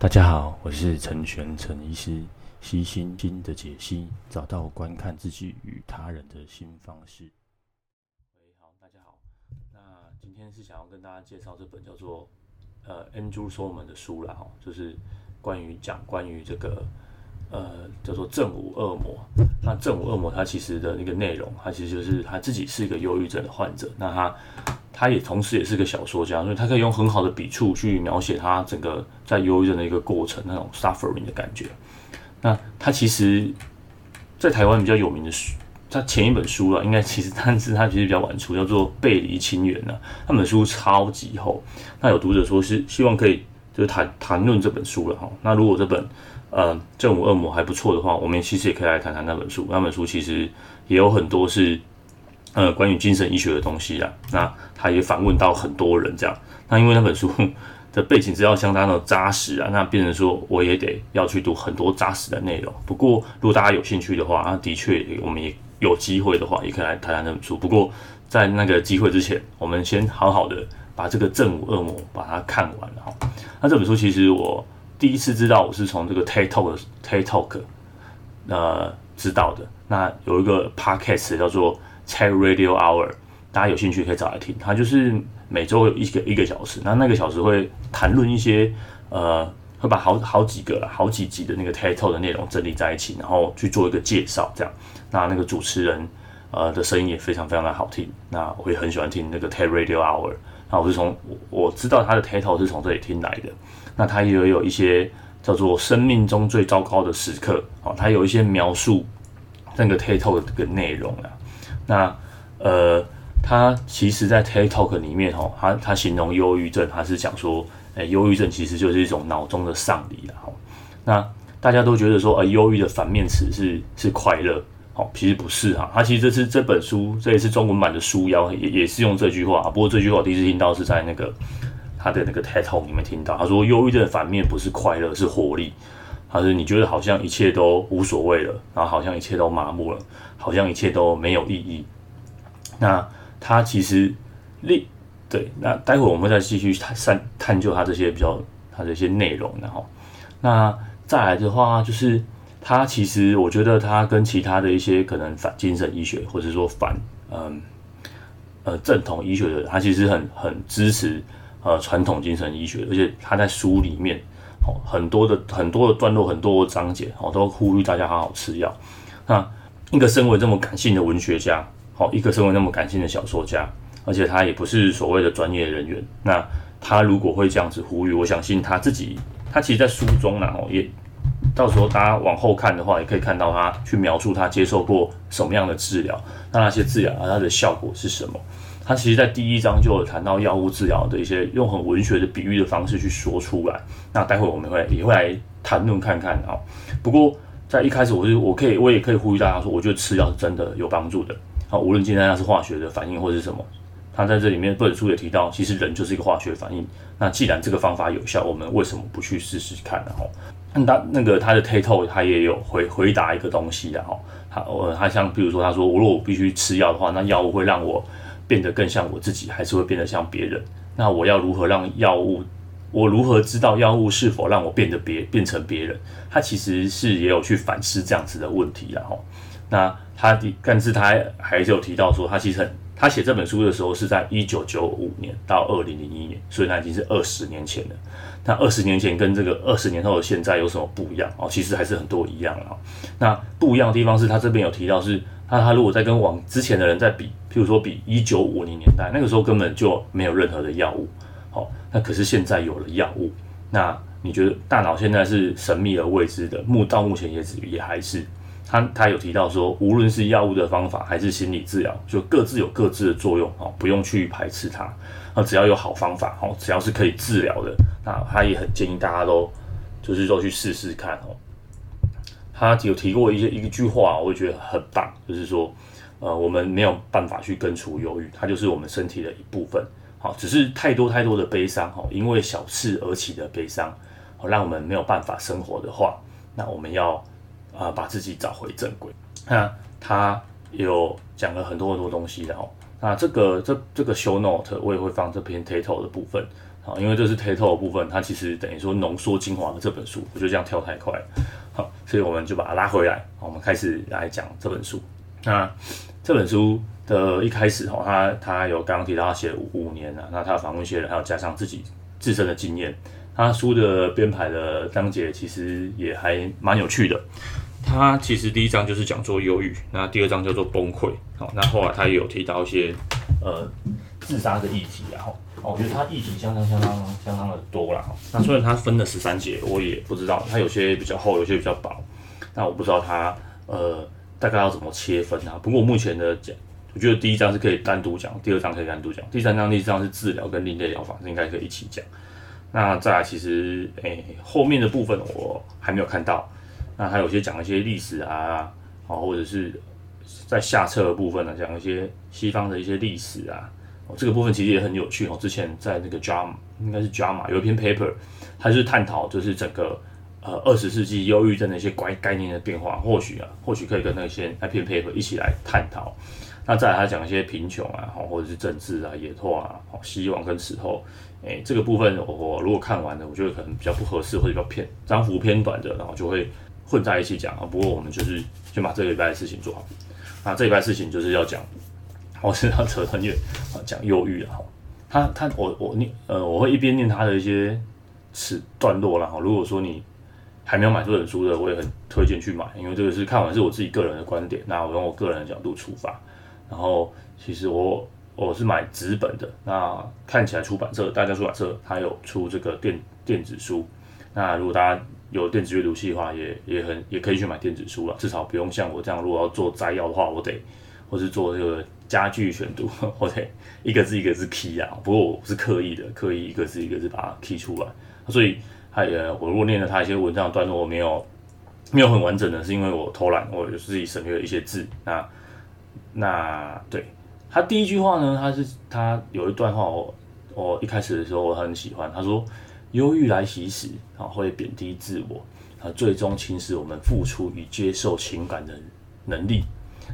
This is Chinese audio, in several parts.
大家好，我是陈玄陈医师，悉心经的解析，找到观看自己与他人的新方式。喂，好，大家好。那今天是想要跟大家介绍这本叫做呃 Andrew s o m a n 的书啦，哈，就是关于讲关于这个呃叫做正午恶魔。那正午恶魔他其实的那个内容，他其实就是他自己是一个忧郁症的患者，那他。他也同时也是个小说家，所以他可以用很好的笔触去描写他整个在忧郁症的一个过程，那种 suffering 的感觉。那他其实，在台湾比较有名的书，他前一本书了，应该其实，但是他其实比较晚出，叫做《背离亲缘》呢。那本书超级厚，那有读者说是希望可以就是谈谈论这本书了哈。那如果这本呃正午恶魔还不错的话，我们其实也可以来谈谈那本书。那本书其实也有很多是。呃，关于精神医学的东西啊，那他也访问到很多人，这样。那因为那本书 的背景资料相当的扎实啊，那变成说我也得要去读很多扎实的内容。不过，如果大家有兴趣的话，那的确我们也有机会的话，也可以来谈谈那本书。不过，在那个机会之前，我们先好好的把这个正午恶魔把它看完了哈。那这本书其实我第一次知道，我是从这个 TED Talk TED Talk 呃知道的。那有一个 Podcast 叫做。TED Radio Hour，大家有兴趣可以找来听。它就是每周有一个一个小时，那那个小时会谈论一些呃，会把好好几个、好几集的那个 title 的内容整理在一起，然后去做一个介绍。这样，那那个主持人呃的声音也非常非常的好听。那我也很喜欢听那个 TED Radio Hour。那我是从我知道他的 title 是从这里听来的。那他也有一些叫做生命中最糟糕的时刻哦，他有一些描述那个 title 的这个内容啊。那，呃，他其实，在 TED Talk 里面，吼，他他形容忧郁症，他是讲说，诶，忧郁症其实就是一种脑中的丧礼了，那大家都觉得说，呃，忧郁的反面词是是快乐，哦，其实不是哈。他其实这次这本书，这一次中文版的书腰也也是用这句话，不过这句话我第一次听到是在那个他的那个 TED Talk 里面听到，他说，忧郁症的反面不是快乐，是活力。他说：“你觉得好像一切都无所谓了，然后好像一切都麻木了，好像一切都没有意义。那他其实另对，那待会我们再继续探探究他这些比较他这些内容，然后那再来的话，就是他其实我觉得他跟其他的一些可能反精神医学或者说反嗯呃正统医学的，他其实很很支持呃传统精神医学，而且他在书里面。”很多的很多的段落，很多的章节，哦，都呼吁大家好好吃药。那一个身为这么感性的文学家，好，一个身为那么感性的小说家，而且他也不是所谓的专业人员。那他如果会这样子呼吁，我相信他自己，他其实，在书中呢，哦，也到时候大家往后看的话，也可以看到他去描述他接受过什么样的治疗，那那些治疗啊，它的效果是什么。他其实，在第一章就有谈到药物治疗的一些用很文学的比喻的方式去说出来。那待会我们会也会来谈论看看啊。不过在一开始，我就我可以我也可以呼吁大家说，我觉得吃药是真的有帮助的。啊，无论今天它是化学的反应或者是什么，他在这里面本书也提到，其实人就是一个化学反应。那既然这个方法有效，我们为什么不去试试看呢？哈，那他那个他的 TED Talk 他也有回回答一个东西的哈。他呃他像比如说他说，我如果我必须吃药的话，那药物会让我。变得更像我自己，还是会变得像别人？那我要如何让药物？我如何知道药物是否让我变得别变成别人？他其实是也有去反思这样子的问题，然后，那他的，但是他还是有提到说，他其实很，他写这本书的时候是在一九九五年到二零零一年，所以他已经是二十年前了。那二十年前跟这个二十年后的现在有什么不一样？哦，其实还是很多一样啊。那不一样的地方是他这边有提到是。那他如果在跟往之前的人在比，譬如说比一九五零年代，那个时候根本就没有任何的药物，那可是现在有了药物，那你觉得大脑现在是神秘而未知的，目到目前也只也还是，他他有提到说，无论是药物的方法还是心理治疗，就各自有各自的作用，哦，不用去排斥它，那只要有好方法，哦，只要是可以治疗的，那他也很建议大家都就是说去试试看，哦。他有提过一些一句话，我觉得很棒，就是说，呃，我们没有办法去根除忧郁，它就是我们身体的一部分。好，只是太多太多的悲伤，哈，因为小事而起的悲伤，好，让我们没有办法生活的话，那我们要啊、把自己找回正轨。那他有讲了很多很多东西的哈，那这个这这个 show note 我也会放这篇 title 的部分，好，因为这是 title 的部分，它其实等于说浓缩精华的这本书，我觉得这样跳太快，好，所以我们就把它拉回来，好，我们开始来讲这本书。那这本书的一开始哈，他他有刚刚提到他写五五年了，那他访问一些人，还有加上自己自身的经验，他书的编排的章节其实也还蛮有趣的。他其实第一章就是讲做忧郁，那第二章叫做崩溃，好，那后来他也有提到一些呃自杀的议题，然后哦，我觉得他议题相当相当相当的多啦。那虽然他分了十三节，我也不知道，他有些比较厚，有些比较薄，那我不知道他呃大概要怎么切分啊。不过目前的讲，我觉得第一章是可以单独讲，第二章可以单独讲，第三章、第四章是治疗跟另类疗法，应该可以一起讲。那再来，其实诶、欸、后面的部分我还没有看到。那还有些讲一些历史啊，哦，或者是在下册的部分呢，讲一些西方的一些历史啊，哦，这个部分其实也很有趣哦。之前在那个 JAMA 应该是 JAMA 有一篇 paper，它是探讨就是整个呃二十世纪忧郁症的一些概概念的变化，或许啊，或许可以跟那些那篇 paper 一起来探讨。那再来他讲一些贫穷啊，或者是政治啊、野拓啊、希望跟死后，诶，这个部分我如果看完了，我觉得可能比较不合适，或者比较偏章幅偏短的，然后就会。混在一起讲啊，不过我们就是先把这个礼拜的事情做好。那这礼拜事情就是要讲，我是要扯很远啊，讲忧郁啊。他他我我念呃，我会一边念他的一些词段落啦。哈，如果说你还没有买这本书的，我也很推荐去买，因为这个是看完是我自己个人的观点。那我用我个人的角度出发，然后其实我我是买纸本的。那看起来出版社大家出版社它有出这个电电子书。那如果大家有电子阅读器的话，也也很也可以去买电子书了，至少不用像我这样，如果要做摘要的话，我得或是做这个佳句选读，我得一个字一个字 key 啊。不过我是刻意的，刻意一个字一个字把它 key 出来。所以他也我如果念了他一些文章的段落，我没有没有很完整的，是因为我偷懒，我自己省略了一些字。那那对他第一句话呢，他是他有一段话我，我一开始的时候我很喜欢，他说。忧郁来袭时，啊，会贬低自我，啊，最终侵蚀我们付出与接受情感的能力。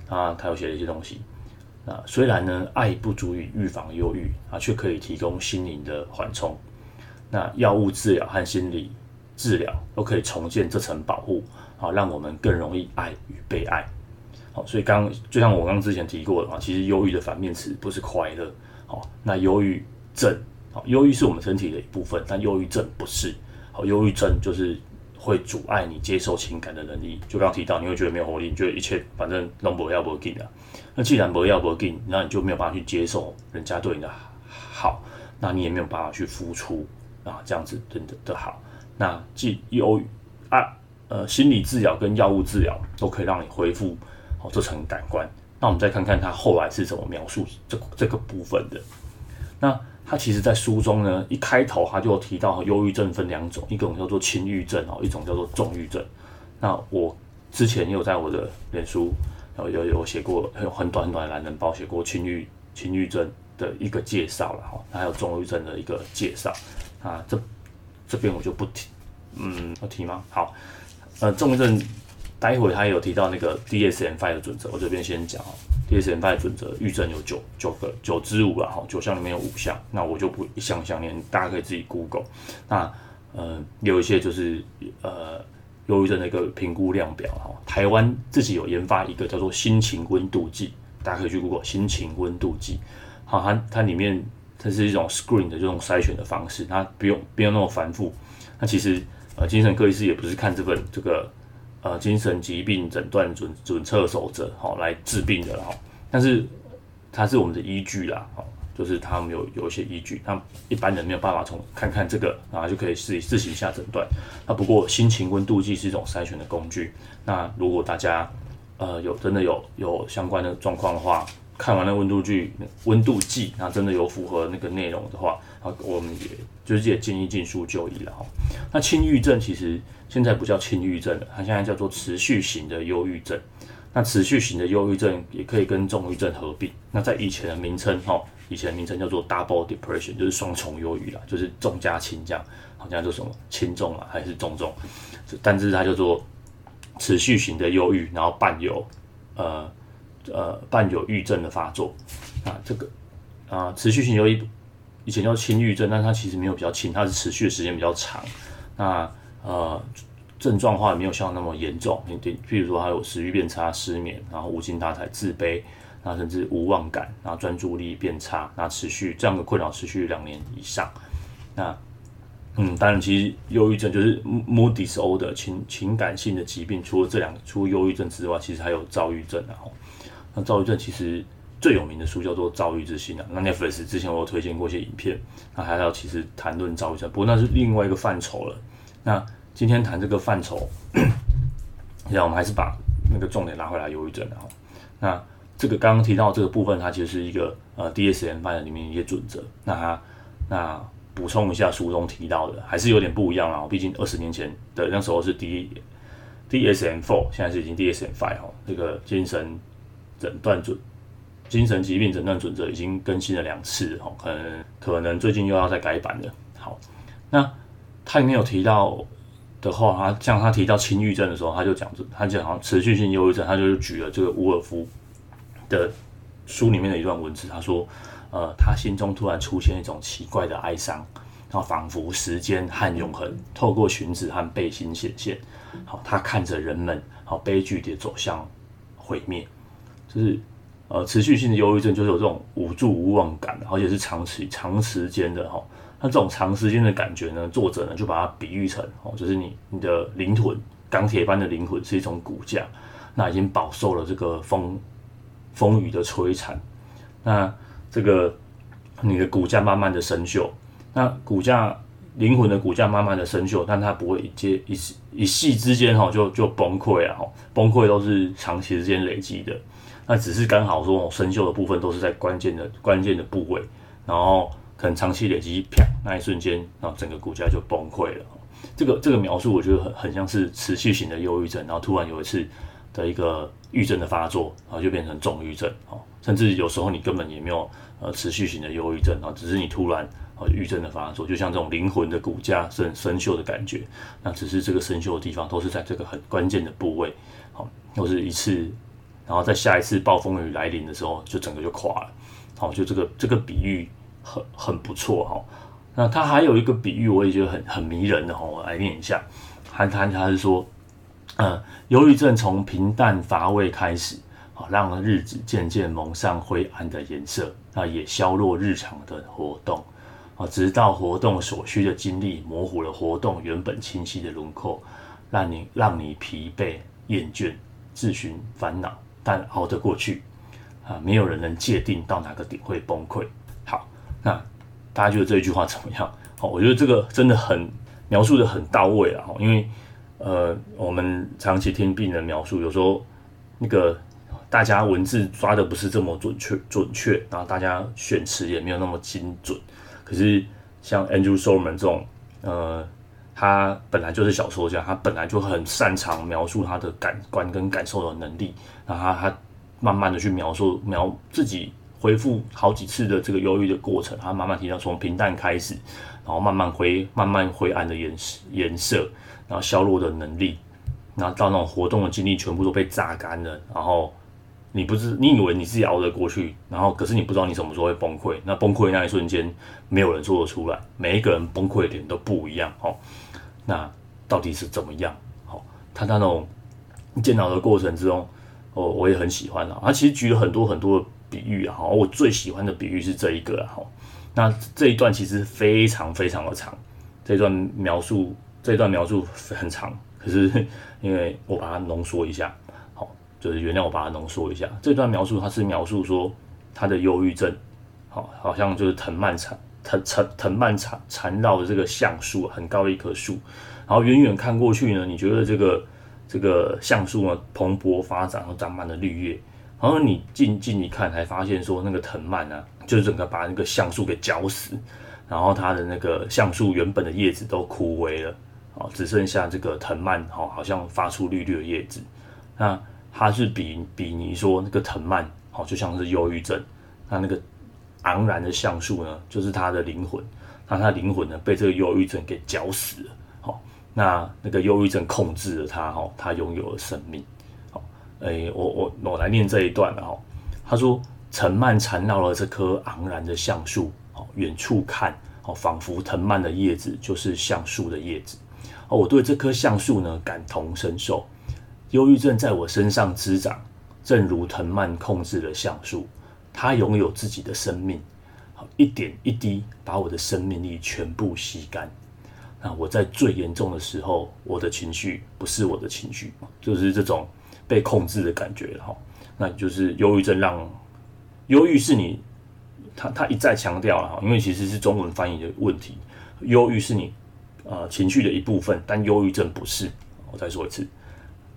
啊，他有写了一些东西。啊，虽然呢，爱不足以预防忧郁，啊，却可以提供心灵的缓冲。那药物治疗和心理治疗都可以重建这层保护，啊，让我们更容易爱与被爱。好，所以刚就像我刚之前提过的啊，其实忧郁的反面词不是快乐。好，那忧郁症。好，忧郁是我们身体的一部分，但忧郁症不是。好，忧郁症就是会阻碍你接受情感的能力。就刚提到，你会觉得没有活力，你觉得一切反正都不要不紧啊。那既然不要不紧，那你就没有办法去接受人家对你的好，那你也没有办法去付出啊，这样子真的的好。那既忧郁啊，呃，心理治疗跟药物治疗都可以让你恢复这层感官。那我们再看看他后来是怎么描述这这个部分的。那他其实，在书中呢，一开头他就提到，忧郁症分两种，一种叫做轻郁症哦，一种叫做重郁症。那我之前有在我的脸书，有有有写过，有很短很短的懒人包写过轻郁轻郁症的一个介绍了哈，还有重郁症的一个介绍啊，这这边我就不提，嗯，要提吗？好，呃，重郁症。待会他有提到那个 DSM-5 的准则，我这边先讲 DSM-5 的准则，郁症有九九个九之五了哈，九项里面有五项，那我就不一项一项念，大家可以自己 Google。那呃有一些就是呃忧郁症的一个评估量表哈，台湾自己有研发一个叫做心情温度计，大家可以去 Google 心情温度计。好，它它里面它是一种 screen 的这种筛选的方式，它不用不用那么繁复。那其实呃精神科医师也不是看这本这个。呃，精神疾病诊断准准测守则，好来治病的哈，但是它是我们的依据啦，哦，就是他们有有一些依据，那一般人没有办法从看看这个，然后就可以自己自行下诊断。那不过心情温度计是一种筛选的工具，那如果大家呃有真的有有相关的状况的话，看完了温度计温度计，那真的有符合那个内容的话，啊，我们也就是也建议尽速就医了哈。那轻郁症其实。现在不叫轻郁症了，它现在叫做持续型的忧郁症。那持续型的忧郁症也可以跟重郁症合并。那在以前的名称，哈，以前的名称叫做 double depression，就是双重忧郁啦，就是重加轻这样，好像叫什么轻重啊，还是重重？但是它叫做持续型的忧郁，然后伴有呃呃伴有郁症的发作啊，这个啊持续性忧郁以前叫轻郁症，但它其实没有比较轻，它是持续的时间比较长。那呃，症状的话没有像那么严重。你对，譬如说他有食欲变差、失眠，然后无精打采、自卑，然后甚至无望感，然后专注力变差，那持续这样的困扰持续两年以上。那嗯，当然，其实忧郁症就是 mood disorder 情情感性的疾病。除了这两个，除忧郁症之外，其实还有躁郁症。然后，那躁郁症其实。最有名的书叫做《躁郁之心》啊，那 Netflix 之前我有推荐过一些影片，那还要其实谈论躁郁症，不过那是另外一个范畴了。那今天谈这个范畴，那我们还是把那个重点拉回来，忧郁症啊。那这个刚刚提到这个部分，它其实是一个呃 DSM 范里面一些准则。那它那补充一下书中提到的，还是有点不一样啊。毕竟二十年前的那时候是 D DSM Four，现在是已经 DSM Five 哈，这个精神诊断准。精神疾病诊断准则已经更新了两次哦，可能可能最近又要再改版了。好，那他里面有提到的话，他像他提到轻郁症的时候，他就讲，他讲好像持续性忧郁症，他就举了这个伍尔夫的书里面的一段文字，他说，呃，他心中突然出现一种奇怪的哀伤，然后仿佛时间和永恒透过裙子和背心显现。好，他看着人们好悲剧的走向毁灭，就是。呃，持续性的忧郁症就是有这种无助无望感，而且是长期长时间的哈。那这种长时间的感觉呢，作者呢就把它比喻成哦，就是你你的灵魂，钢铁般的灵魂是一种骨架，那已经饱受了这个风风雨的摧残，那这个你的骨架慢慢的生锈，那骨架灵魂的骨架慢慢的生锈，但它不会一接一一系之间哈就就崩溃啊，崩溃都是长期时间累积的。那只是刚好说，生锈的部分都是在关键的关键的部位，然后可能长期累积，啪，那一瞬间，然后整个骨架就崩溃了。这个这个描述，我觉得很很像是持续型的忧郁症，然后突然有一次的一个郁症的发作，然后就变成重郁症。哦，甚至有时候你根本也没有呃持续型的忧郁症，啊，只是你突然呃郁症的发作，就像这种灵魂的骨架生生锈的感觉。那只是这个生锈的地方都是在这个很关键的部位，好，又是一次。然后在下一次暴风雨来临的时候，就整个就垮了。好，就这个这个比喻很很不错哈。那他还有一个比喻，我也觉得很很迷人的哈，我来念一下。韩谈他是说，呃，忧郁症从平淡乏味开始，啊，让日子渐渐蒙上灰暗的颜色，那也削弱日常的活动，啊，直到活动所需的精力模糊了活动原本清晰的轮廓，让你让你疲惫厌倦，自寻烦恼。但熬得过去，啊，没有人能界定到哪个点会崩溃。好，那大家觉得这一句话怎么样？好，我觉得这个真的很描述得很到位啊。因为呃，我们长期听病人描述，有时候那个大家文字抓的不是这么准确准确，然后大家选词也没有那么精准。可是像 Andrew Solomon 这种，呃。他本来就是小说家，他本来就很擅长描述他的感官跟感受的能力。然后他慢慢的去描述描自己恢复好几次的这个忧郁的过程。他慢慢提到从平淡开始，然后慢慢灰慢慢灰暗的颜颜色，然后消弱的能力，然后到那种活动的精力全部都被榨干了。然后你不是你以为你自己熬得过去，然后可是你不知道你什么时候会崩溃。那崩溃那一瞬间，没有人做得出来。每一个人崩溃点都不一样哦。那到底是怎么样？好，他那种煎熬的过程之中，我我也很喜欢啊。他其实举了很多很多的比喻啊，我最喜欢的比喻是这一个啊。好，那这一段其实非常非常的长，这段描述这段描述很长，可是 因为我把它浓缩一下，好，就是原谅我把它浓缩一下。这段描述它是描述说他的忧郁症，好，好像就是藤蔓长。藤藤藤蔓缠缠绕的这个橡树，很高的一棵树，然后远远看过去呢，你觉得这个这个橡树呢蓬勃发展，然后长满了绿叶，然后你近近一看，才发现说那个藤蔓呢，就是整个把那个橡树给绞死，然后它的那个橡树原本的叶子都枯萎了，啊，只剩下这个藤蔓，哈，好像发出绿绿的叶子。那它是比比拟说那个藤蔓，好，就像是忧郁症，那那个。昂然的橡树呢，就是他的灵魂。那他灵魂呢，被这个忧郁症给绞死了。好，那那个忧郁症控制了他，哈，他拥有了生命。好，诶，我我我来念这一段了哈。他说：“藤蔓缠绕了这棵昂然的橡树，哦，远处看，哦，仿佛藤蔓的叶子就是橡树的叶子。哦，我对这棵橡树呢感同身受。忧郁症在我身上滋长，正如藤蔓控制了橡树，他拥有自己的生命，好，一点一滴把我的生命力全部吸干。那我在最严重的时候，我的情绪不是我的情绪，就是这种被控制的感觉哈。那就是忧郁症让忧郁是你，他他一再强调了哈，因为其实是中文翻译的问题，忧郁是你呃情绪的一部分，但忧郁症不是。我再说一次。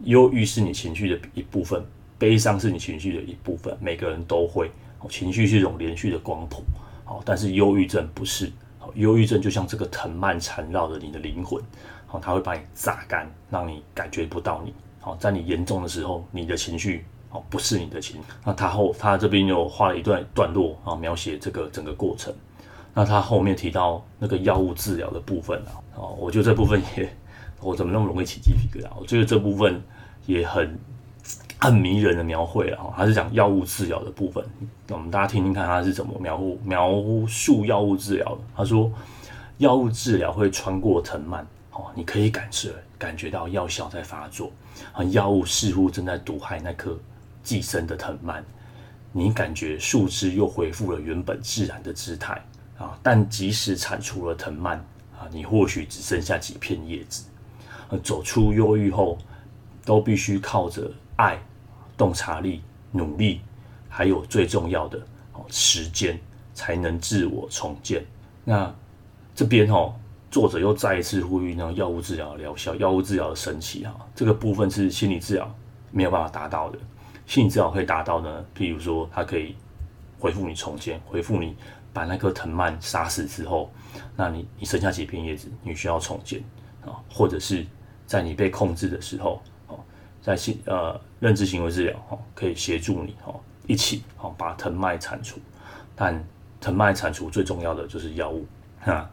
忧郁是你情绪的一部分，悲伤是你情绪的一部分，每个人都会。情绪是一种连续的光谱，好，但是忧郁症不是。忧郁症就像这个藤蔓缠绕着你的灵魂，好，它会把你榨干，让你感觉不到你。好，在你严重的时候，你的情绪哦不是你的情绪。那他后他这边又画了一段段落啊，描写这个整个过程。那他后面提到那个药物治疗的部分啊，哦，我觉得这部分也。我怎么那么容易起鸡皮疙瘩？我觉得这部分也很很迷人的描绘了哈，他是讲药物治疗的部分，那我们大家听听看他是怎么描描述药物治疗的。他说，药物治疗会穿过藤蔓，哦，你可以感受感觉到药效在发作，啊，药物似乎正在毒害那棵寄生的藤蔓，你感觉树枝又恢复了原本自然的姿态啊，但即使铲除了藤蔓啊，你或许只剩下几片叶子。走出忧郁后，都必须靠着爱、洞察力、努力，还有最重要的哦时间，才能自我重建。那这边哦，作者又再一次呼吁呢，药物治疗疗效，药物治疗的神奇哈，这个部分是心理治疗没有办法达到的。心理治疗可以达到呢，譬如说，它可以恢复你重建，恢复你把那颗藤蔓杀死之后，那你你剩下几片叶子，你需要重建啊，或者是。在你被控制的时候，在心呃认知行为治疗哦，可以协助你哦，一起哦把藤蔓铲除。但藤蔓铲除最重要的就是药物。那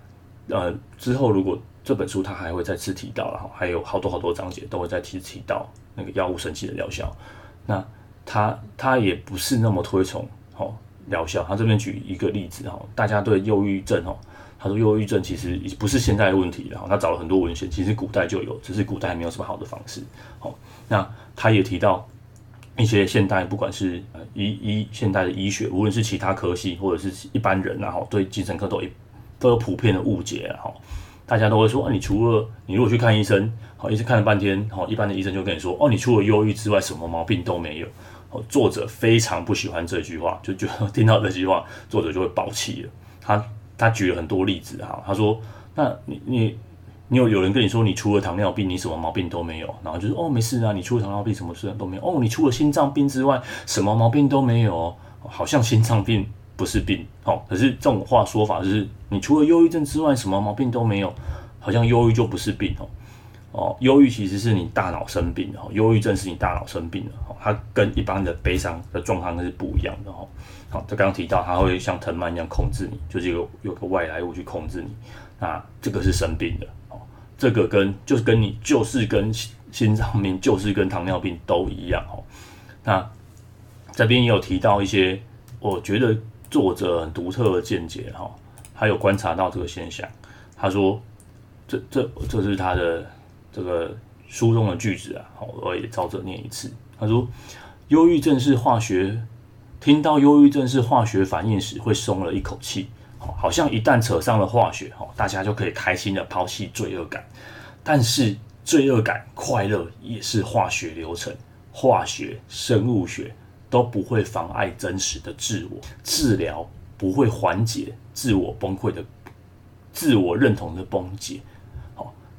呃之后如果这本书它还会再次提到，然后还有好多好多章节都会再提提到那个药物神奇的疗效。那他他也不是那么推崇哦疗效。他这边举一个例子哈，大家对忧郁症哦。他说：“忧郁症其实不是现在的问题，然后他找了很多文献，其实古代就有，只是古代还没有什么好的方式。好，那他也提到一些现代，不管是医医现代的医学，无论是其他科系或者是一般人，然后对精神科都都有普遍的误解，哈，大家都会说，啊，你除了你如果去看医生，好，医生看了半天，好，一般的医生就跟你说，哦，你除了忧郁之外，什么毛病都没有。哦，作者非常不喜欢这句话，就觉得 听到这句话，作者就会爆气了。他。他举了很多例子哈，他说：“那你你你有有人跟你说，你除了糖尿病，你什么毛病都没有？然后就是哦，没事啊，你除了糖尿病，什么事都没有。哦，你除了心脏病之外，什么毛病都没有。好像心脏病不是病哦，可是这种话说法就是，你除了忧郁症之外，什么毛病都没有，好像忧郁就不是病哦。哦，忧郁其实是你大脑生病的哦，忧郁症是你大脑生病的哦，它跟一般的悲伤的状况是不一样的哦。”好，他刚刚提到，他会像藤蔓一样控制你，就是有有个外来物去控制你，那这个是生病的哦。这个跟就是跟你就是跟心脏病，就是跟糖尿病都一样哦。那这边也有提到一些，我觉得作者很独特的见解哈，他有观察到这个现象。他说，这这这是他的这个书中的句子啊，好，我也照着念一次。他说，忧郁症是化学。听到忧郁症是化学反应时，会松了一口气，好像一旦扯上了化学，大家就可以开心的抛弃罪恶感。但是罪恶感、快乐也是化学流程，化学、生物学都不会妨碍真实的自我。治疗不会缓解自我崩溃的、自我认同的崩解。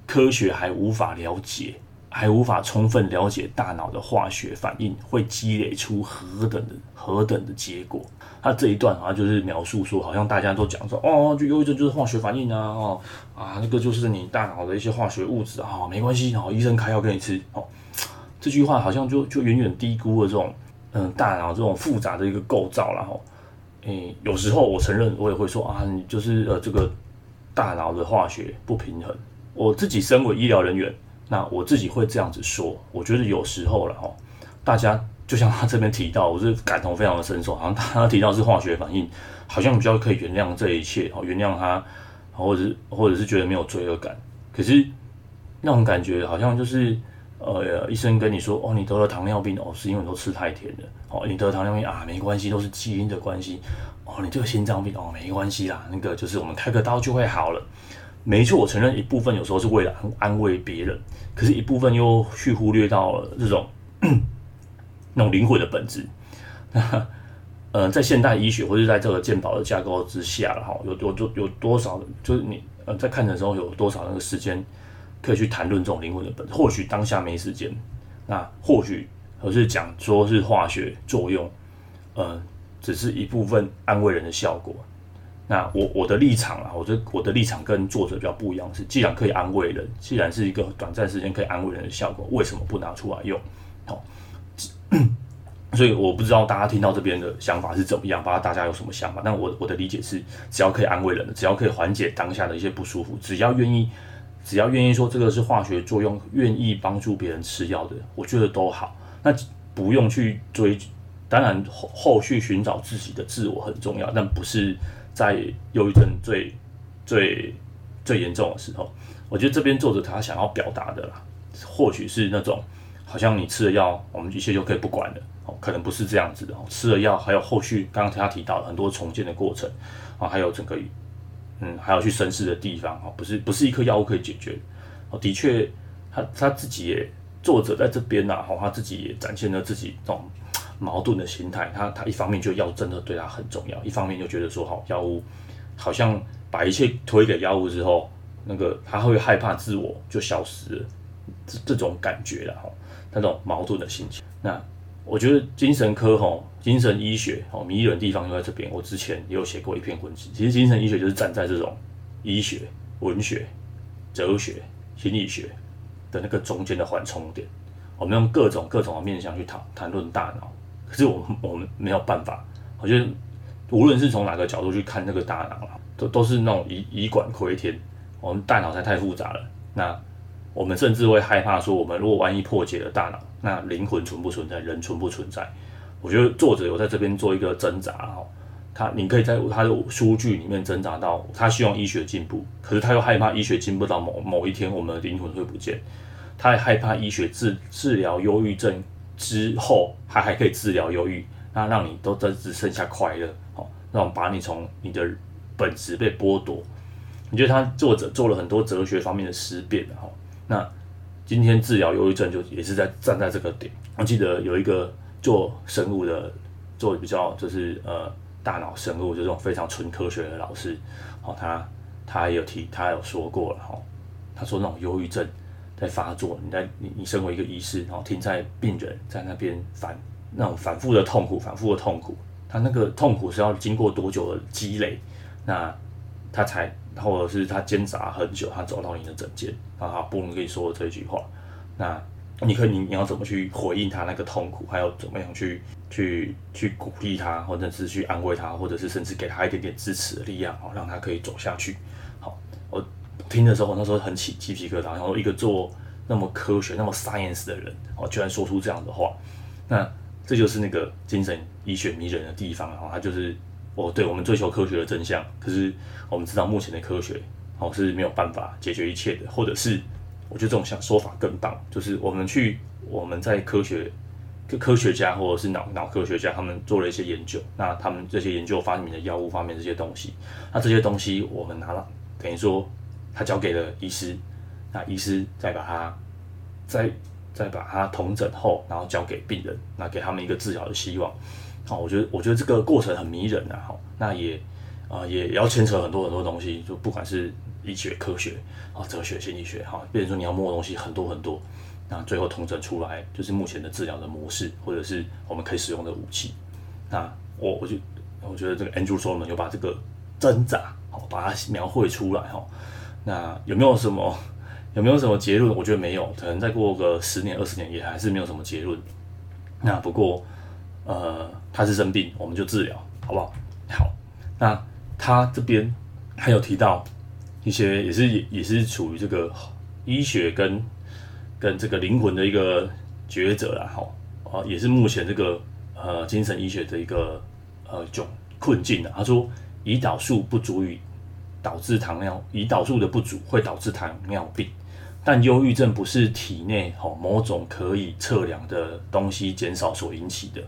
科学还无法了解。还无法充分了解大脑的化学反应会积累出何等的何等的结果。他这一段好像就是描述说，好像大家都讲说，哦，就忧郁症就是化学反应啊，哦啊，那个就是你大脑的一些化学物质啊，没关系，哦，医生开药给你吃。哦，这句话好像就就远远低估了这种嗯大脑这种复杂的一个构造了哈。诶，有时候我承认我也会说啊，你就是呃这个大脑的化学不平衡。我自己身为医疗人员。那我自己会这样子说，我觉得有时候了哈，大家就像他这边提到，我是感同非常的深受，好像他提到是化学反应，好像比较可以原谅这一切，哦，原谅他，或者是或者是觉得没有罪恶感。可是那种感觉好像就是，呃，医生跟你说，哦，你得了糖尿病，哦，是因为你都吃太甜了，哦，你得了糖尿病啊，没关系，都是基因的关系，哦，你这个心脏病，哦，没关系啦，那个就是我们开个刀就会好了。没错，我承认一部分有时候是为了安慰别人，可是一部分又去忽略到了这种 那种灵魂的本质。那呃，在现代医学或者在这个健保的架构之下，哈，有有多有多少，就是你呃在看的时候有多少那个时间可以去谈论这种灵魂的本质？或许当下没时间，那或许而是讲说是化学作用，呃，只是一部分安慰人的效果。那我我的立场啊，我这我的立场跟作者比较不一样，是既然可以安慰人，既然是一个短暂时间可以安慰人的效果，为什么不拿出来用？好，所以我不知道大家听到这边的想法是怎么样，不知道大家有什么想法。但我我的理解是，只要可以安慰人的，只要可以缓解当下的一些不舒服，只要愿意，只要愿意说这个是化学作用，愿意帮助别人吃药的，我觉得都好。那不用去追，当然后后续寻找自己的自我很重要，但不是。在忧郁症最最最严重的时候，我觉得这边作者他想要表达的啦，或许是那种好像你吃了药，我们一切就可以不管了，哦，可能不是这样子的。吃了药还有后续，刚刚他提到很多重建的过程啊，还有整个嗯，还有去审视的地方啊，不是不是一颗药物可以解决。哦，的确，他他自己也作者在这边呐，哦，他自己也展现了自己这种。矛盾的心态，他他一方面觉得药真的对他很重要，一方面就觉得说，好药物好像把一切推给药物之后，那个他会害怕自我就消失了，这这种感觉了哈，那种矛盾的心情。那我觉得精神科吼，精神医学哦，迷人的地方就在这边。我之前也有写过一篇文章，其实精神医学就是站在这种医学、文学、哲学、心理学的那个中间的缓冲点，我们用各种各种的面向去谈谈论大脑。可是我们我们没有办法，我觉得无论是从哪个角度去看那个大脑，都都是那种以以管窥天，我们大脑才太复杂了。那我们甚至会害怕说，我们如果万一破解了大脑，那灵魂存不存在，人存不存在？我觉得作者有在这边做一个挣扎哈，他你可以在他的书句里面挣扎到，他希望医学进步，可是他又害怕医学进步到某某一天，我们的灵魂会不见，他也害怕医学治治疗忧郁症。之后，还还可以治疗忧郁，那让你都只只剩下快乐，哦，那种把你从你的本质被剥夺。你觉得他作者做了很多哲学方面的思辨，哈，那今天治疗忧郁症就也是在站在这个点。我记得有一个做生物的，做比较就是呃大脑生物就这种非常纯科学的老师，哦，他他也有提，他有说过了，哈，他说那种忧郁症。在发作，你在你你身为一个医师，然后听在病人在那边反那种反复的痛苦，反复的痛苦，他那个痛苦是要经过多久的积累，那他才或者是他挣扎很久，他走到你的诊间，然后他不能跟你说这句话，那你可以你你要怎么去回应他那个痛苦，还有怎么样去去去鼓励他，或者是去安慰他，或者是甚至给他一点点支持的力量，哦，让他可以走下去。听的时候，那时候很起鸡皮疙瘩。然后一个做那么科学、那么 science 的人，哦，居然说出这样的话，那这就是那个精神医学迷人的地方。然后他就是，哦，对我们追求科学的真相，可是我们知道目前的科学，哦，是没有办法解决一切的。或者是，我觉得这种想说法更棒，就是我们去我们在科学科学家或者是脑脑科学家，他们做了一些研究，那他们这些研究发明的药物方面这些东西，那这些东西我们拿了，等于说。他交给了医师，那医师再把他，再再把他统整后，然后交给病人，那给他们一个治疗的希望。好，我觉得我觉得这个过程很迷人啊。好，那也啊、呃、也要牵扯很多很多东西，就不管是医学、科学啊、哲学、心理学，哈，变成说你要摸的东西很多很多，那最后统整出来就是目前的治疗的模式，或者是我们可以使用的武器。那我我就我觉得这个 Andrew Solomon 有把这个挣扎，好，把它描绘出来，哈。那有没有什么有没有什么结论？我觉得没有，可能再过个十年二十年也还是没有什么结论。那不过呃，他是生病，我们就治疗，好不好？好。那他这边还有提到一些，也是也也是处于这个医学跟跟这个灵魂的一个抉择啦。哈，啊，也是目前这个呃精神医学的一个呃窘困境的。他说，胰岛素不足以导致糖尿，胰岛素的不足会导致糖尿病，但忧郁症不是体内哦某种可以测量的东西减少所引起的。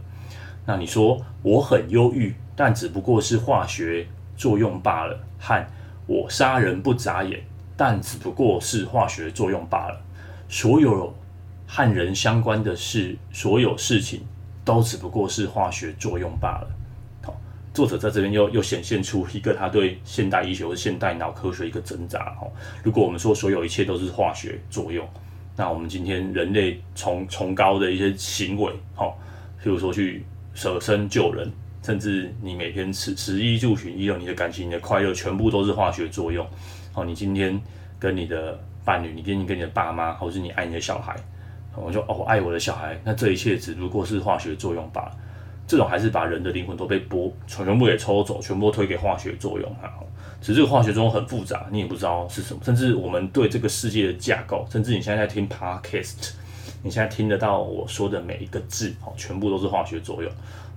那你说我很忧郁，但只不过是化学作用罢了，和我杀人不眨眼，但只不过是化学作用罢了。所有和人相关的事，所有事情都只不过是化学作用罢了。作者在这边又又显现出一个他对现代医学或现代脑科学一个挣扎。哈，如果我们说所有一切都是化学作用，那我们今天人类崇崇高的一些行为，哈，譬如说去舍身救人，甚至你每天吃食衣住行，还有你的感情、你的快乐，全部都是化学作用。哦，你今天跟你的伴侣，你跟你跟你的爸妈，或是你爱你的小孩，我说哦，我爱我的小孩，那这一切只不过是化学作用罢了。这种还是把人的灵魂都被剥，全部给抽走，全部推给化学作用哈。只是这个化学作用很复杂，你也不知道是什么。甚至我们对这个世界的架构，甚至你现在在听 Podcast，你现在听得到我说的每一个字，哦，全部都是化学作用。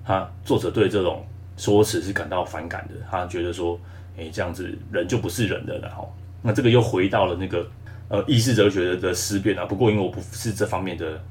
他作者对这种说辞是感到反感的，他觉得说，诶，这样子人就不是人的了，然后，那这个又回到了那个。呃，意识哲学的思辨啊，不过因为我不是这方面的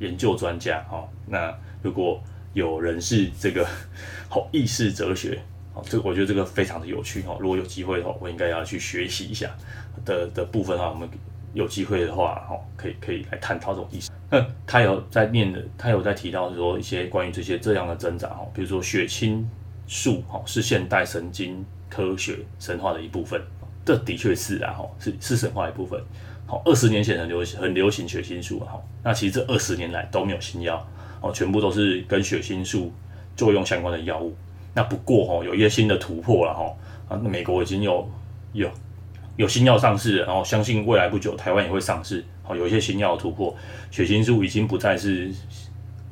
研究专家哦，那如果有人是这个 好意识哲学，好，这个我觉得这个非常的有趣哈。如果有机会的话，我应该要去学习一下的的部分哈。我们有机会的话，哈，可以可以来探讨这种意识。那他有在念的，他有在提到说一些关于这些这样的挣扎哈，比如说血清素哈是现代神经科学神话的一部分。这的确是啊，哈，是是神话一部分。好，二十年前很流行，很流行血清素哈。那其实这二十年来都没有新药，哦，全部都是跟血清素作用相关的药物。那不过哈，有一些新的突破了哈。啊，那美国已经有有有新药上市，然后相信未来不久台湾也会上市。好，有一些新药突破，血清素已经不再是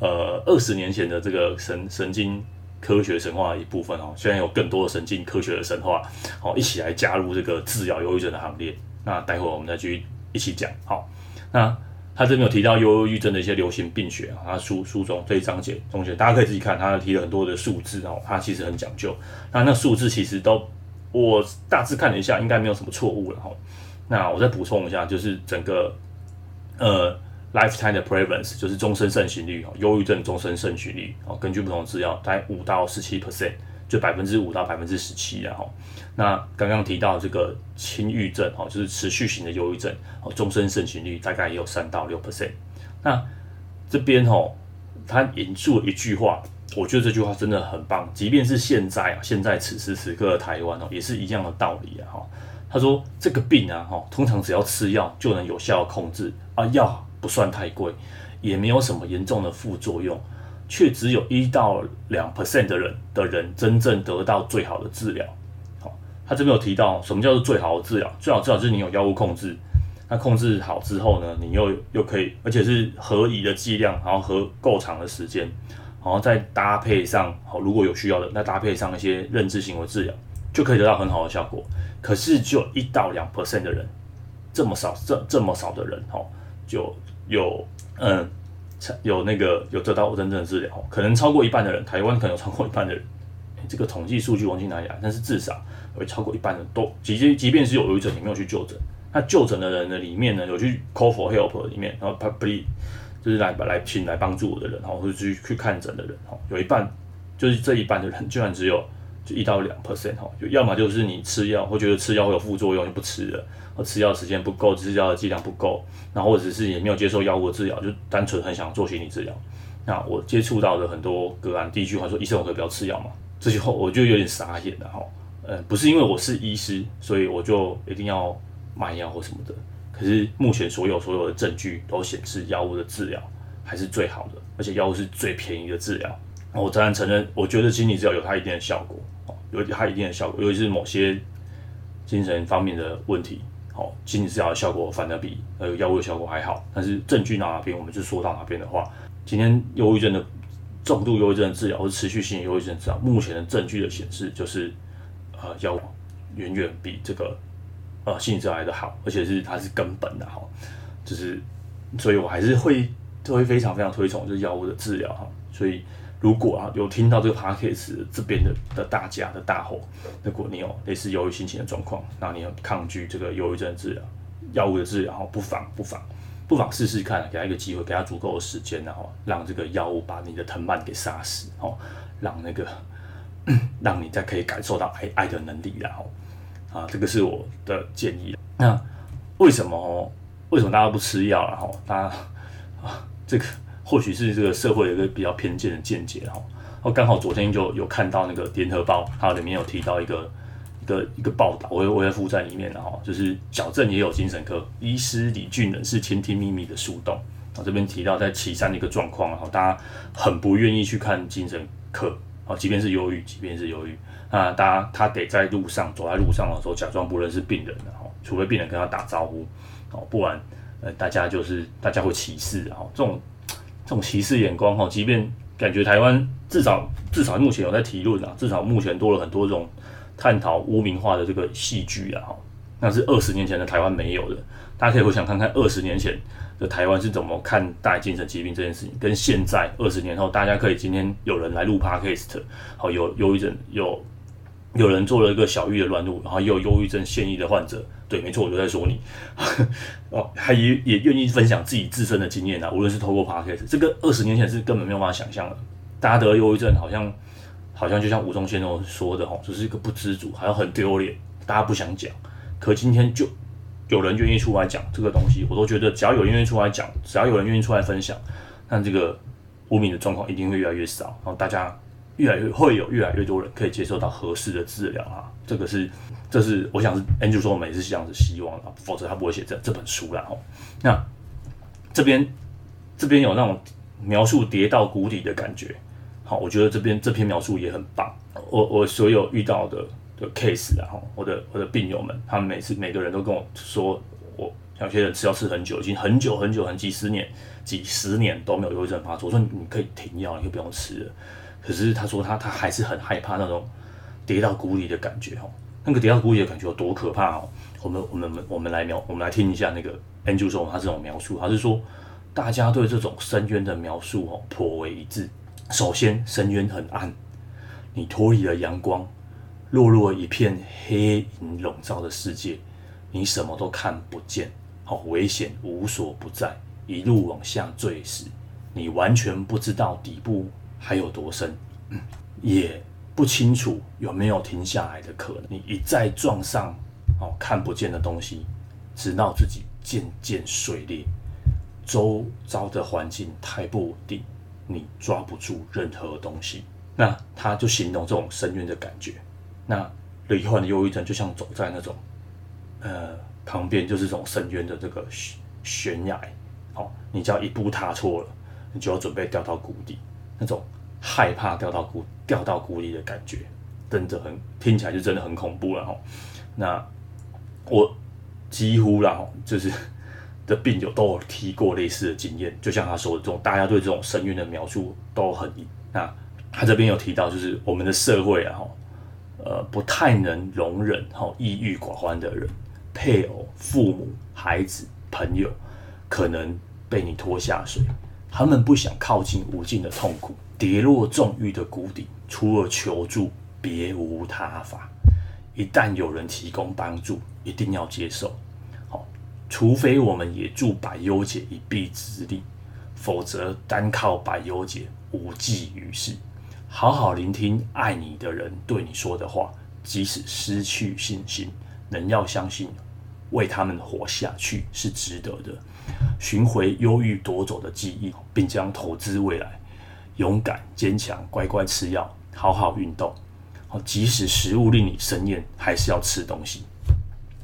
呃二十年前的这个神神经。科学神话的一部分哦，虽然有更多的神经科学的神话，好，一起来加入这个治疗忧郁症的行列。那待会我们再继续一起讲。好，那他这边有提到忧郁症的一些流行病学啊，他书书中这一章节中学，大家可以自己看，他提了很多的数字哦，他其实很讲究。那那数字其实都我大致看了一下，应该没有什么错误了哈。那我再补充一下，就是整个呃。Lifetime 的 prevalence 就是终身盛行率哦，忧郁症终身盛行率哦，根据不同的资料，大概五到十七 percent，就百分之五到百分之十七然后，那刚刚提到这个轻郁症哦，就是持续型的忧郁症哦，终身盛行率大概也有三到六 percent。那这边哦，他引述了一句话，我觉得这句话真的很棒，即便是现在啊，现在此时此刻的台湾哦，也是一样的道理啊哈。他说这个病啊哈，通常只要吃药就能有效控制啊药。不算太贵，也没有什么严重的副作用，却只有一到两 percent 的人的人真正得到最好的治疗。好，他这边有提到什么叫做最好的治疗？最好治疗就是你有药物控制，那控制好之后呢，你又又可以，而且是合宜的剂量，然后和够长的时间，然后再搭配上好，如果有需要的，那搭配上一些认知行为治疗，就可以得到很好的效果。可是就一到两 percent 的人，这么少，这这么少的人，哈，就。有嗯，有那个有得到真正的治疗，可能超过一半的人，台湾可能有超过一半的人，这个统计数据忘记哪里来，但是至少会超过一半的人都，即便即便是有忧郁症，也没有去就诊。那就诊的人呢，里面呢有去 call for help 里面，然后 public 就是来来请来帮助我的人，然后或者去去看诊的人，哈，有一半就是这一半的人，居然只有就一到两 percent 哈，就要么就是你吃药或觉得吃药会有副作用就不吃了。吃药时间不够，吃药的剂量不够，然后或者是也没有接受药物的治疗，就单纯很想做心理治疗。那我接触到的很多个案，第一句话说：“医生，我可以不要吃药吗？”这句话我就有点傻眼了哈。呃，不是因为我是医师，所以我就一定要卖药或什么的。可是目前所有所有的证据都显示，药物的治疗还是最好的，而且药物是最便宜的治疗。我当然承认，我觉得心理治疗有它一定的效果，有它一定的效果，尤其是某些精神方面的问题。好，心理治疗的效果反而比呃药物的效果还好。但是证据到哪边，我们就说到哪边的话。今天忧郁症的重度忧郁症的治疗，或持续性忧郁症治疗，目前的证据的显示就是，呃，药物远远比这个呃心理治疗来的好，而且是它是根本的哈。就是，所以我还是会都会非常非常推崇这药物的治疗哈。所以如果啊有听到这个 podcast 这边的的大家的大吼，如果你有类似忧郁心情的状况，那你很抗拒这个忧郁症治疗，药物的治疗，不妨不妨不妨试试看，给他一个机会，给他足够的时间，然后让这个药物把你的藤蔓给杀死，哦，让那个 让你再可以感受到爱爱的能力，然后啊，这个是我的建议。那为什么为什么大家不吃药？然后大家啊，这个或许是这个社会有一个比较偏见的见解，哈。我刚好昨天就有看到那个联合报，它里面有提到一个。一个一个报道，我会我会附在里面的哈，就是矫正也有精神科医师李俊仁是倾听秘密的树洞啊，这边提到在岐山的一个状况，哈，大家很不愿意去看精神科啊，即便是忧郁，即便是忧郁，那大家他得在路上走在路上的时候假装不认识病人的哈，除非病人跟他打招呼哦，不然呃大家就是大家会歧视哈，这种这种歧视眼光哈，即便感觉台湾至少至少目前有在提论啊，至少目前多了很多这种。探讨污名化的这个戏剧啊，那是二十年前的台湾没有的。大家可以回想看看，二十年前的台湾是怎么看待精神疾病这件事情，跟现在二十年后，大家可以今天有人来录 Podcast，好，有忧郁症，有有人做了一个小玉的乱入，然后也有忧郁症现役的患者，对，没错，我就在说你，哦，还也也愿意分享自己自身的经验啊，无论是透过 Podcast，这个二十年前是根本没有办法想象的，大家得了忧郁症好像。好像就像吴宗宪说的吼，就是一个不知足，好像很丢脸，大家不想讲。可今天就有人愿意出来讲这个东西，我都觉得只要有人愿意出来讲，只要有人愿意出来分享，那这个污名的状况一定会越来越少，然后大家越来越会有越来越多人可以接受到合适的治疗啊。这个是，这是我想是 Andrew 说我们也是这样子希望的，否则他不会写这这本书啦哦。那这边这边有那种描述跌到谷底的感觉。好，我觉得这边这篇描述也很棒。我我所有遇到的的 case 啊，我的我的病友们，他们每次每个人都跟我说，我有些人吃药吃很久，已经很久很久很几十年几十年都没有忧郁症发作。我说你可以停药，你可以不用吃了。可是他说他他还是很害怕那种跌到谷底的感觉哦。那个跌到谷底的感觉有多可怕哦？我们我们我们来描，我们来听一下那个 Andrew 说他这种描述，他是说大家对这种深渊的描述哦颇为一致。首先，深渊很暗，你脱离了阳光，落入了一片黑影笼罩的世界，你什么都看不见，好危险无所不在。一路往下坠时，你完全不知道底部还有多深，也不清楚有没有停下来的可能。你一再撞上哦看不见的东西，直到自己渐渐碎裂，周遭的环境太不稳定。你抓不住任何东西，那他就形容这种深渊的感觉。那罹患忧郁症就像走在那种，呃，旁边就是这种深渊的这个悬崖，哦，你只要一步踏错了，你就要准备掉到谷底，那种害怕掉到谷掉到谷底的感觉，真的很听起来就真的很恐怖了哈。那我几乎啦，就是。的病友都有提过类似的经验，就像他说的，这种大家对这种深渊的描述都很。那他这边有提到，就是我们的社会啊，呃，不太能容忍哈抑郁寡欢的人，配偶、父母、孩子、朋友，可能被你拖下水，他们不想靠近无尽的痛苦，跌落重郁的谷底，除了求助，别无他法。一旦有人提供帮助，一定要接受。好除非我们也助百忧解一臂之力，否则单靠百忧解无济于事。好好聆听爱你的人对你说的话，即使失去信心，仍要相信为他们活下去是值得的。寻回忧郁夺走的记忆，并将投资未来。勇敢坚强，乖乖吃药，好好运动。好即使食物令你生厌，还是要吃东西。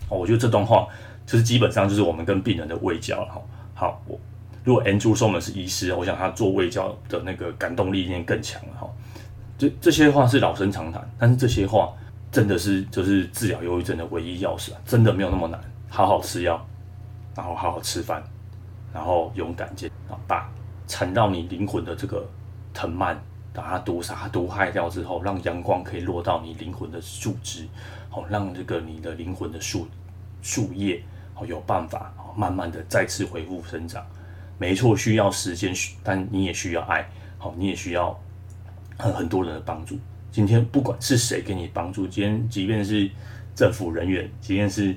我觉得这段话。就是基本上就是我们跟病人的卫教了。好，我如果 Andrew Solomon 是医师，我想他做卫教的那个感动力一定更强了哈。这这些话是老生常谈，但是这些话真的是就是治疗忧郁症的唯一钥匙啊！真的没有那么难，好好吃药，然后好好吃饭，然后勇敢坚啊，把缠绕你灵魂的这个藤蔓把它毒杀毒害掉之后，让阳光可以落到你灵魂的树枝，好让这个你的灵魂的树树叶。好有办法慢慢的再次恢复生长，没错，需要时间，但你也需要爱，好，你也需要很很多人的帮助。今天不管是谁给你帮助，今天即便是政府人员，即便是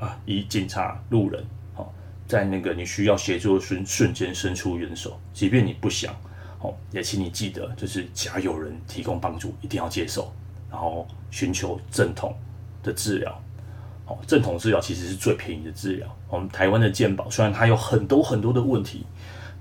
啊，以警察、路人，好，在那个你需要协助的瞬瞬间伸出援手，即便你不想，也请你记得，就是假有人提供帮助，一定要接受，然后寻求正统的治疗。哦，正统治疗其实是最便宜的治疗。我们台湾的健保虽然它有很多很多的问题，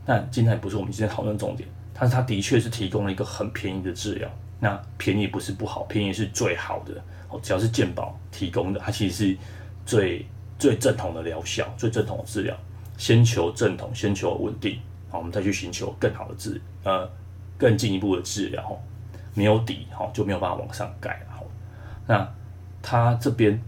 但今天不是我们今天讨论重点。但是它的确是提供了一个很便宜的治疗。那便宜不是不好，便宜是最好的。哦，只要是健保提供的，它其实是最最正统的疗效，最正统的治疗。先求正统，先求稳定，好，我们再去寻求更好的治，呃，更进一步的治疗。没有底，好，就没有办法往上盖。好，那他这边。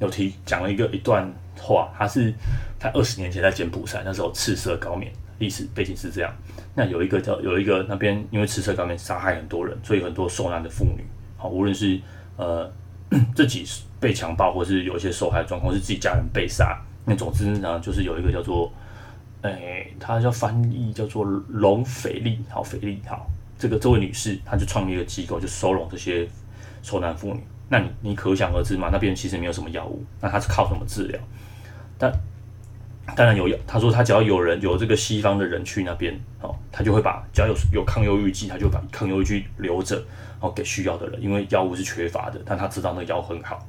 有提讲了一个一段话，他是他二十年前在柬埔寨那时候赤色高棉，历史背景是这样。那有一个叫有一个那边因为赤色高棉杀害很多人，所以很多受难的妇女，好，无论是呃 自己被强暴，或是有一些受害状况是自己家人被杀，那总之呢，就是有一个叫做诶，他、叫翻译叫做龙斐利，好斐利好，这个这位女士，她就创立了机构，就收容这些受难妇女。那你你可想而知嘛，那边其实没有什么药物，那他是靠什么治疗？但当然有药。他说他只要有人有这个西方的人去那边，哦，他就会把只要有有抗忧郁剂，他就把抗忧郁剂留着，哦，给需要的人，因为药物是缺乏的。但他知道那个药很好。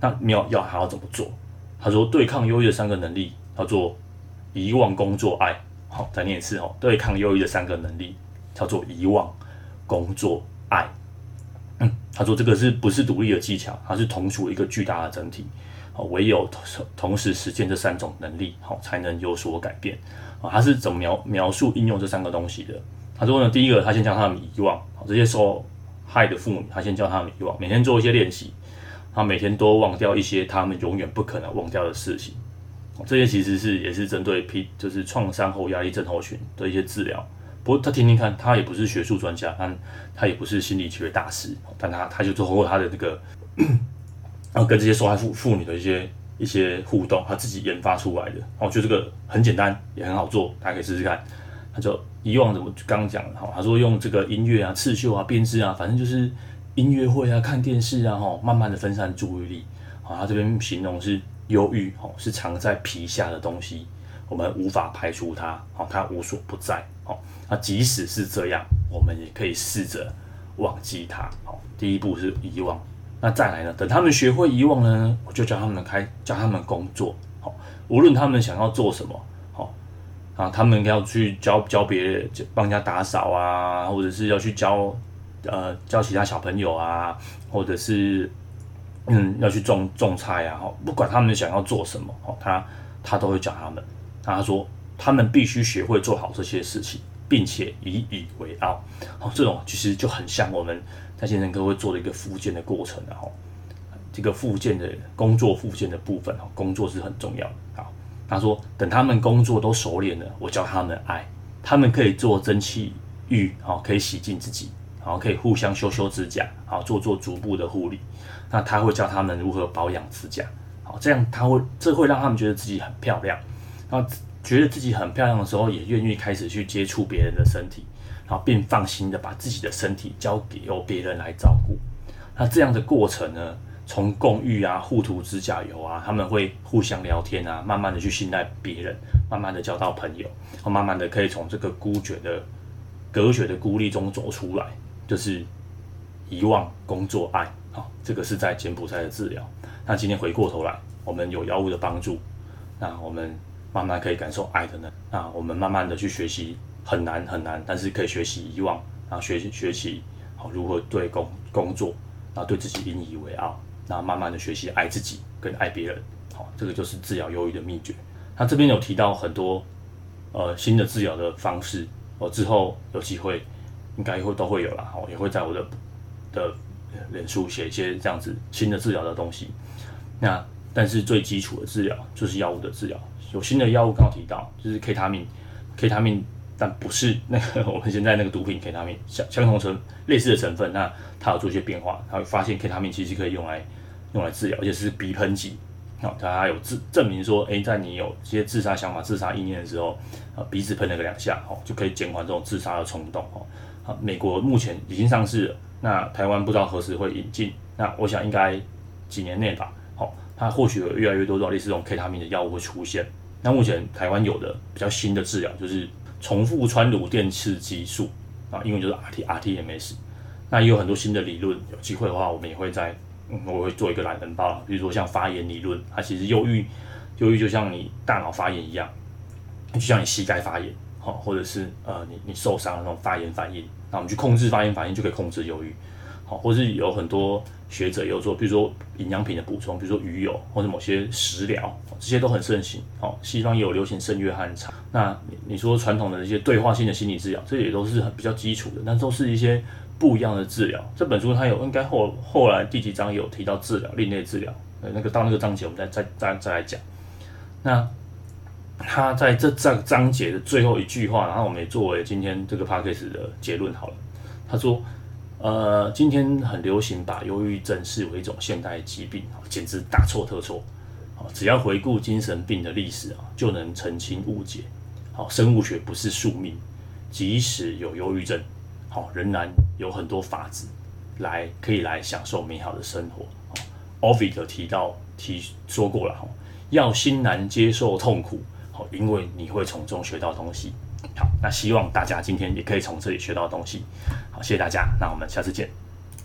那没有药还要怎么做？他说对抗忧郁的三个能力叫做遗忘、工作、爱。好，再念一次哦，对抗忧郁的三个能力叫做遗忘、工作、爱。嗯，他说这个是不是独立的技巧？它是同属一个巨大的整体。哦，唯有同同时实践这三种能力，好，才能有所改变。啊，他是怎么描描述应用这三个东西的？他说呢，第一个，他先将他们遗忘。这些受害的妇女，他先叫他们遗忘，每天做一些练习，他每天都忘掉一些他们永远不可能忘掉的事情。这些其实是也是针对 P，就是创伤后压力症候群的一些治疗。不过他听听看，他也不是学术专家，他他也不是心理学大师，但他他就通过他的这个，然后跟这些受害妇妇女的一些一些互动，他自己研发出来的。哦，就这个很简单，也很好做，大家可以试试看。他就以往怎么刚刚讲的哈，他说用这个音乐啊、刺绣啊、编织啊，反正就是音乐会啊、看电视啊，哈，慢慢的分散注意力。啊，他这边形容是忧郁，哦，是藏在皮下的东西，我们无法排除它，哦，它无所不在，哦。那即使是这样，我们也可以试着忘记它。好，第一步是遗忘。那再来呢？等他们学会遗忘呢，我就教他们开，教他们工作。好，无论他们想要做什么，好啊，他们要去教教别人，帮人家打扫啊，或者是要去教呃教其他小朋友啊，或者是嗯要去种种菜啊。好，不管他们想要做什么，好，他他都会教他们。他说，他们必须学会做好这些事情。并且引以为傲，好，这种其实就很像我们在精神科会做的一个复健的过程，然后这个复健的工作复健的部分，哈，工作是很重要的。好，他说等他们工作都熟练了，我教他们爱，他们可以做蒸汽浴，好，可以洗净自己，好，可以互相修修指甲，好，做做足部的护理。那他会教他们如何保养指甲，好，这样他会这会让他们觉得自己很漂亮，然后。觉得自己很漂亮的时候，也愿意开始去接触别人的身体，然后并放心的把自己的身体交给由别人来照顾。那这样的过程呢，从共浴啊、互涂指甲油啊，他们会互相聊天啊，慢慢的去信赖别人，慢慢的交到朋友，慢慢的可以从这个孤绝的、隔绝的孤立中走出来，就是遗忘、工作、爱。好，这个是在柬埔寨的治疗。那今天回过头来，我们有药物的帮助，那我们。慢慢可以感受爱的呢，那我们慢慢的去学习，很难很难，但是可以学习遗忘，然后学习学习好如何对工工作，然后对自己引以为傲，然后慢慢的学习爱自己跟爱别人，好，这个就是治疗忧郁的秘诀。他这边有提到很多呃新的治疗的方式，我之后有机会应该会都会有啦，好，也会在我的的脸书写一些这样子新的治疗的东西。那但是最基础的治疗就是药物的治疗。有新的药物刚好提到，就是 K 他命，K 他命，但不是那个我们现在那个毒品 K 他命，相相同成类似的成分，那它有做一些变化，他会发现 K 他命其实可以用来用来治疗，而且是鼻喷剂，好，他有证证明说，诶，在你有些自杀想法、自杀意念的时候，啊，鼻子喷了个两下，哦，就可以减缓这种自杀的冲动，哦。好，美国目前已经上市了，那台湾不知道何时会引进，那我想应该几年内吧。好，它或许有越来越多类似这种 K 他命的药物会出现。那目前台湾有的比较新的治疗就是重复穿颅电刺激术啊，英文就是 RT RTMS。那也有很多新的理论，有机会的话，我们也会在。我会做一个懒人包，比如说像发炎理论，它其实忧郁，忧郁就像你大脑发炎一样，就像你膝盖发炎，好，或者是呃你你受伤那种发炎反应，那我们去控制发炎反应就可以控制忧郁，好，或是有很多学者也有做，比如说营养品的补充，比如说鱼油或者某些食疗，这些都很盛行，好，西方也有流行圣约翰茶，那你你说传统的一些对话性的心理治疗，这也都是很比较基础的，但都是一些。不一样的治疗，这本书它有应该后后来第几章有提到治疗，另类治疗，呃，那个到那个章节我们再再再再来讲。那他在这章章节的最后一句话，然后我们也作为今天这个 podcast 的结论好了。他说，呃，今天很流行把忧郁症视为一种现代疾病，简直大错特错。好只要回顾精神病的历史啊，就能澄清误解。好，生物学不是宿命，即使有忧郁症。好，仍然有很多法子来可以来享受美好的生活。Ovid 提到提说过了哈，要欣然接受痛苦，因为你会从中学到东西。好，那希望大家今天也可以从这里学到东西。好，谢谢大家，那我们下次见。